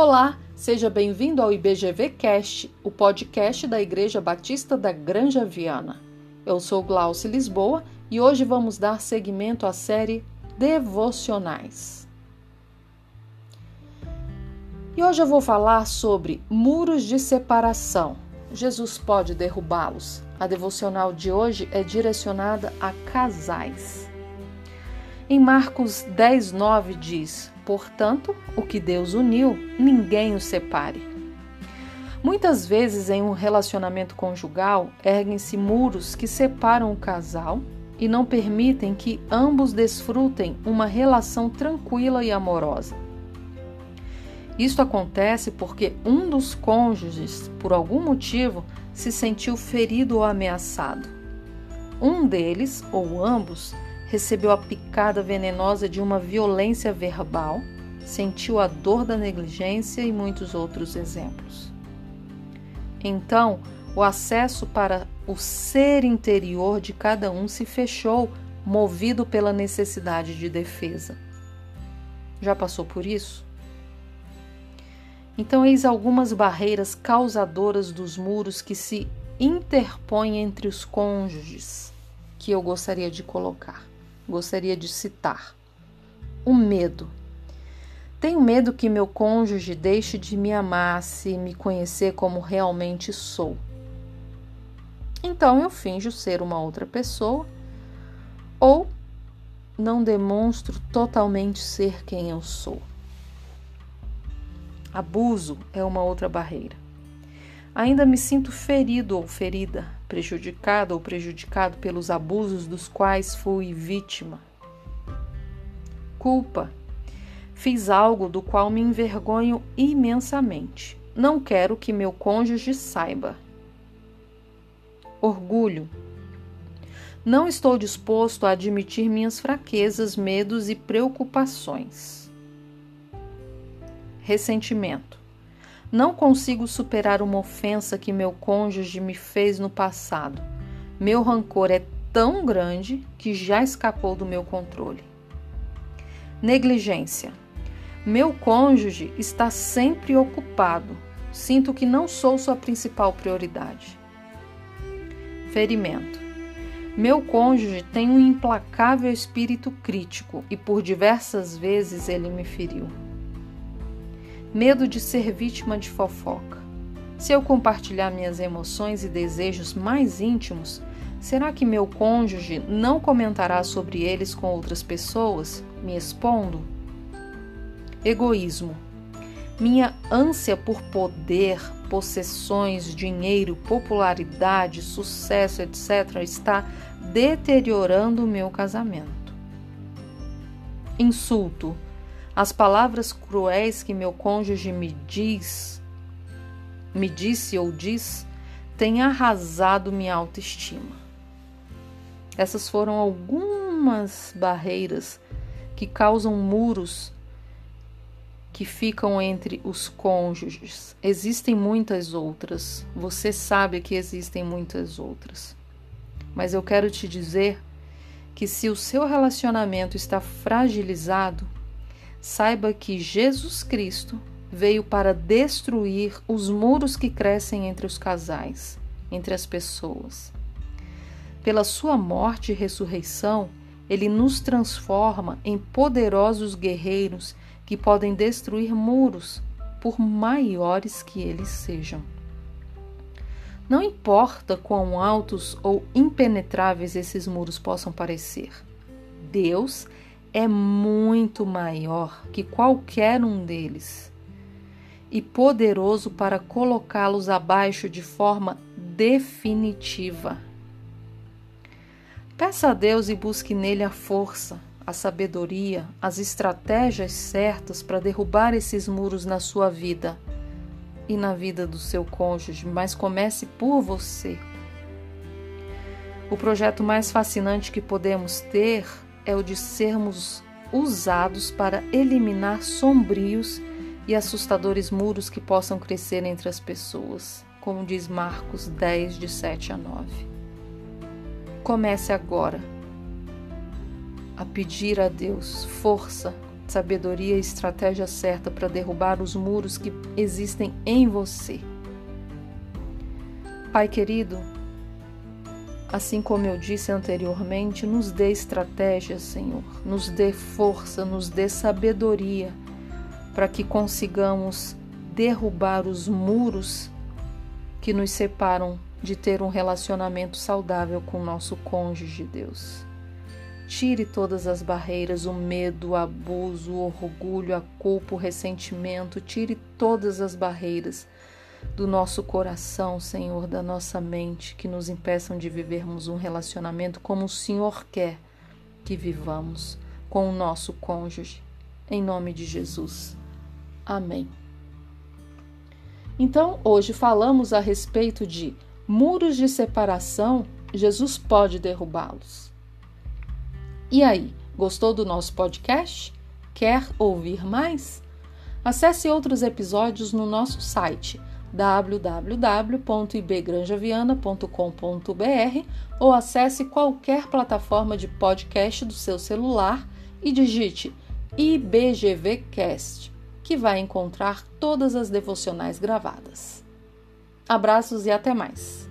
Olá, seja bem-vindo ao IBGV Cast, o podcast da Igreja Batista da Granja Viana. Eu sou Glauce Lisboa e hoje vamos dar seguimento à série Devocionais. E hoje eu vou falar sobre muros de separação. Jesus pode derrubá-los. A devocional de hoje é direcionada a casais. Em Marcos 10, 9 diz: Portanto, o que Deus uniu, ninguém o separe. Muitas vezes, em um relacionamento conjugal, erguem-se muros que separam o casal e não permitem que ambos desfrutem uma relação tranquila e amorosa. Isto acontece porque um dos cônjuges, por algum motivo, se sentiu ferido ou ameaçado. Um deles, ou ambos, recebeu a picada venenosa de uma violência verbal, sentiu a dor da negligência e muitos outros exemplos. Então, o acesso para o ser interior de cada um se fechou, movido pela necessidade de defesa. Já passou por isso? Então, eis algumas barreiras causadoras dos muros que se interpõem entre os cônjuges que eu gostaria de colocar gostaria de citar. O medo. Tenho medo que meu cônjuge deixe de me amar se me conhecer como realmente sou. Então eu finjo ser uma outra pessoa ou não demonstro totalmente ser quem eu sou. Abuso é uma outra barreira. Ainda me sinto ferido ou ferida, prejudicado ou prejudicado pelos abusos dos quais fui vítima. Culpa. Fiz algo do qual me envergonho imensamente. Não quero que meu cônjuge saiba. Orgulho. Não estou disposto a admitir minhas fraquezas, medos e preocupações. Ressentimento. Não consigo superar uma ofensa que meu cônjuge me fez no passado. Meu rancor é tão grande que já escapou do meu controle. Negligência. Meu cônjuge está sempre ocupado. Sinto que não sou sua principal prioridade. Ferimento. Meu cônjuge tem um implacável espírito crítico e por diversas vezes ele me feriu medo de ser vítima de fofoca. Se eu compartilhar minhas emoções e desejos mais íntimos, será que meu cônjuge não comentará sobre eles com outras pessoas, me expondo? Egoísmo. Minha ânsia por poder, possessões, dinheiro, popularidade, sucesso, etc., está deteriorando o meu casamento. Insulto as palavras cruéis que meu cônjuge me diz, me disse ou diz, têm arrasado minha autoestima. Essas foram algumas barreiras que causam muros que ficam entre os cônjuges. Existem muitas outras, você sabe que existem muitas outras. Mas eu quero te dizer que se o seu relacionamento está fragilizado, saiba que Jesus Cristo veio para destruir os muros que crescem entre os casais, entre as pessoas. Pela sua morte e ressurreição, ele nos transforma em poderosos guerreiros que podem destruir muros, por maiores que eles sejam. Não importa quão altos ou impenetráveis esses muros possam parecer, Deus é muito maior que qualquer um deles e poderoso para colocá-los abaixo de forma definitiva. Peça a Deus e busque nele a força, a sabedoria, as estratégias certas para derrubar esses muros na sua vida e na vida do seu cônjuge, mas comece por você. O projeto mais fascinante que podemos ter é o de sermos usados para eliminar sombrios e assustadores muros que possam crescer entre as pessoas, como diz Marcos 10, de 7 a 9. Comece agora a pedir a Deus força sabedoria e estratégia certa para derrubar os muros que existem em você. Pai querido, assim como eu disse anteriormente, nos dê estratégia, Senhor, nos dê força, nos dê sabedoria para que consigamos derrubar os muros que nos separam de ter um relacionamento saudável com o nosso cônjuge, Deus. Tire todas as barreiras, o medo, o abuso, o orgulho, a culpa, o ressentimento. Tire todas as barreiras do nosso coração, Senhor, da nossa mente, que nos impeçam de vivermos um relacionamento como o Senhor quer que vivamos com o nosso cônjuge. Em nome de Jesus. Amém. Então, hoje falamos a respeito de muros de separação, Jesus pode derrubá-los. E aí, gostou do nosso podcast? Quer ouvir mais? Acesse outros episódios no nosso site www.ibgranjaviana.com.br ou acesse qualquer plataforma de podcast do seu celular e digite IBGVcast, que vai encontrar todas as devocionais gravadas. Abraços e até mais!